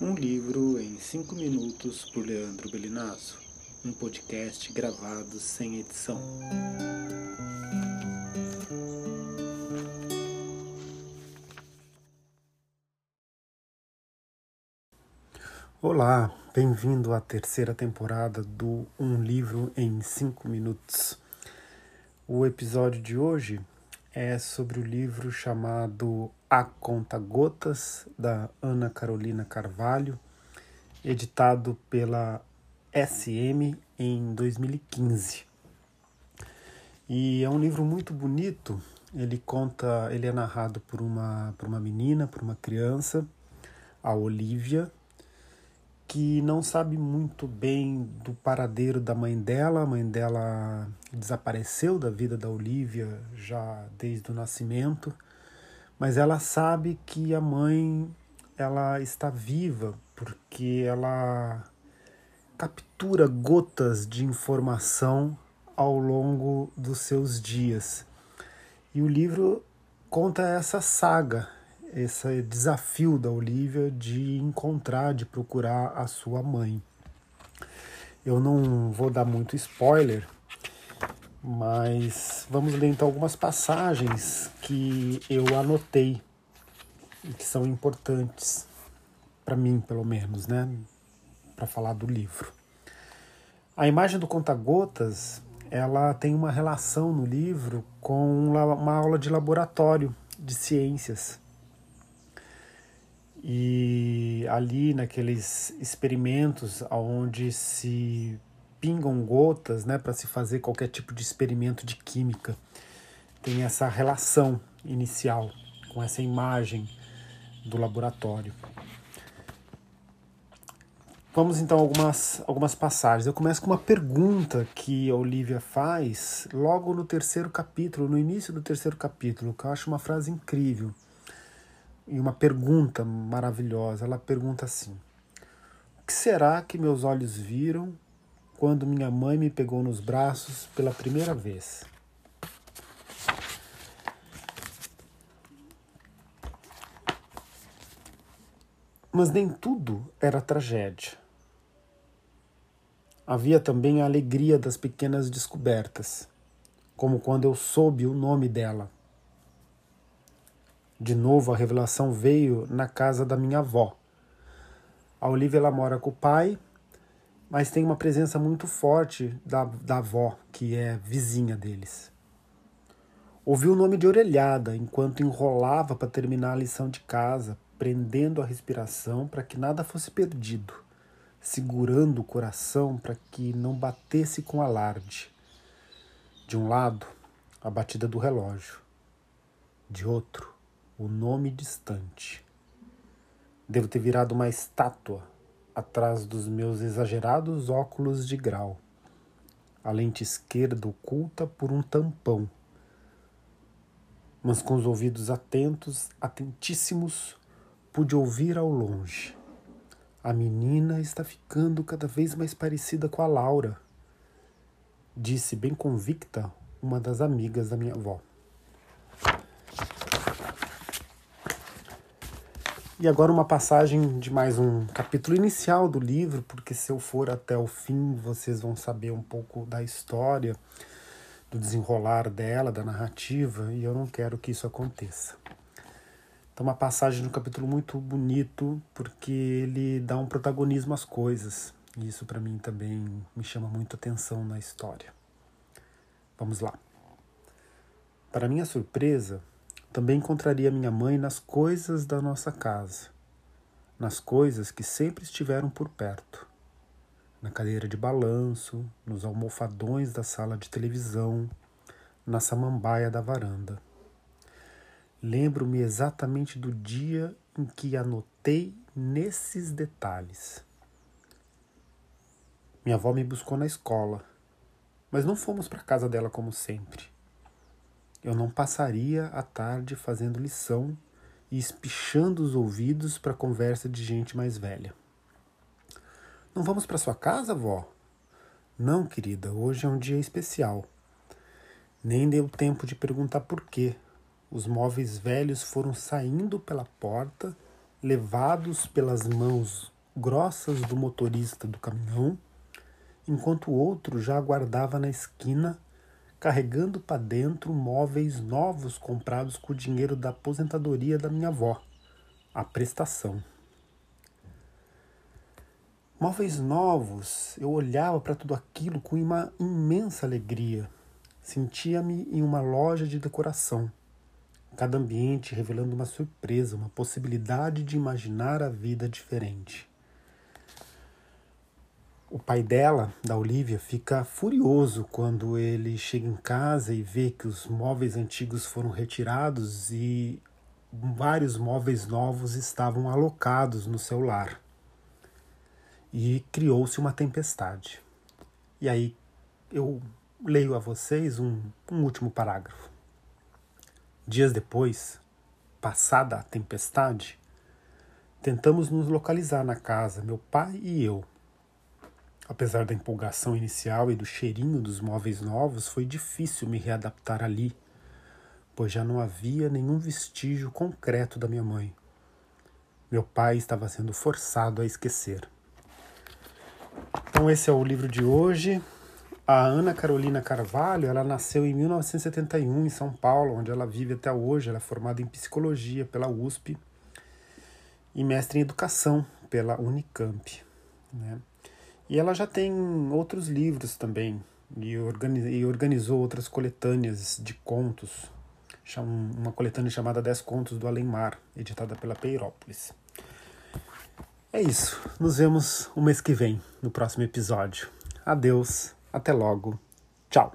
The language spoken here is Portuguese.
Um livro em cinco minutos por Leandro Belinazo, um podcast gravado sem edição. Olá, bem-vindo à terceira temporada do Um Livro em cinco minutos. O episódio de hoje é sobre o livro chamado A Conta Gotas, da Ana Carolina Carvalho, editado pela SM em 2015. E é um livro muito bonito. Ele conta, ele é narrado por uma, por uma menina, por uma criança, a Olivia, que não sabe muito bem do paradeiro da mãe dela. A mãe dela desapareceu da vida da Olivia já desde o nascimento, mas ela sabe que a mãe ela está viva porque ela captura gotas de informação ao longo dos seus dias. E o livro conta essa saga, esse desafio da Olivia de encontrar, de procurar a sua mãe. Eu não vou dar muito spoiler, mas vamos ler então algumas passagens que eu anotei e que são importantes para mim, pelo menos, né, para falar do livro. A imagem do conta-gotas, ela tem uma relação no livro com uma aula de laboratório de ciências e ali naqueles experimentos onde se pingam gotas, né, para se fazer qualquer tipo de experimento de química, tem essa relação inicial com essa imagem do laboratório. Vamos então algumas, algumas passagens. Eu começo com uma pergunta que a Olivia faz logo no terceiro capítulo, no início do terceiro capítulo, que eu acho uma frase incrível e uma pergunta maravilhosa. Ela pergunta assim: O que será que meus olhos viram quando minha mãe me pegou nos braços pela primeira vez? Mas nem tudo era tragédia. Havia também a alegria das pequenas descobertas, como quando eu soube o nome dela de novo, a revelação veio na casa da minha avó. A Olivia ela mora com o pai, mas tem uma presença muito forte da, da avó, que é vizinha deles. Ouvi o nome de orelhada enquanto enrolava para terminar a lição de casa, prendendo a respiração para que nada fosse perdido, segurando o coração para que não batesse com alarde. De um lado, a batida do relógio. De outro, o nome distante. Devo ter virado uma estátua atrás dos meus exagerados óculos de grau. A lente esquerda oculta por um tampão. Mas com os ouvidos atentos, atentíssimos, pude ouvir ao longe. A menina está ficando cada vez mais parecida com a Laura, disse bem convicta uma das amigas da minha avó. E agora uma passagem de mais um capítulo inicial do livro, porque se eu for até o fim, vocês vão saber um pouco da história, do desenrolar dela, da narrativa, e eu não quero que isso aconteça. Então, uma passagem de um capítulo muito bonito, porque ele dá um protagonismo às coisas. E isso para mim também me chama muito atenção na história. Vamos lá. Para minha surpresa, também encontraria minha mãe nas coisas da nossa casa, nas coisas que sempre estiveram por perto, na cadeira de balanço, nos almofadões da sala de televisão, na samambaia da varanda. Lembro-me exatamente do dia em que anotei nesses detalhes. Minha avó me buscou na escola, mas não fomos para casa dela como sempre. Eu não passaria a tarde fazendo lição e espichando os ouvidos para conversa de gente mais velha. Não vamos para sua casa, vó? Não, querida, hoje é um dia especial. Nem deu tempo de perguntar por quê, os móveis velhos foram saindo pela porta, levados pelas mãos grossas do motorista do caminhão, enquanto o outro já aguardava na esquina, carregando para dentro móveis novos comprados com o dinheiro da aposentadoria da minha avó, a prestação. Móveis novos, eu olhava para tudo aquilo com uma imensa alegria. Sentia-me em uma loja de decoração. Cada ambiente revelando uma surpresa, uma possibilidade de imaginar a vida diferente. O pai dela, da Olivia, fica furioso quando ele chega em casa e vê que os móveis antigos foram retirados e vários móveis novos estavam alocados no seu lar e criou-se uma tempestade. E aí eu leio a vocês um, um último parágrafo. Dias depois, passada a tempestade, tentamos nos localizar na casa, meu pai e eu. Apesar da empolgação inicial e do cheirinho dos móveis novos, foi difícil me readaptar ali, pois já não havia nenhum vestígio concreto da minha mãe. Meu pai estava sendo forçado a esquecer. Então esse é o livro de hoje. A Ana Carolina Carvalho, ela nasceu em 1971 em São Paulo, onde ela vive até hoje. Ela é formada em psicologia pela USP e mestre em educação pela Unicamp. Né? E ela já tem outros livros também e, e organizou outras coletâneas de contos, uma coletânea chamada Dez Contos do Além Mar, editada pela Peirópolis. É isso. Nos vemos o mês que vem, no próximo episódio. Adeus, até logo. Tchau.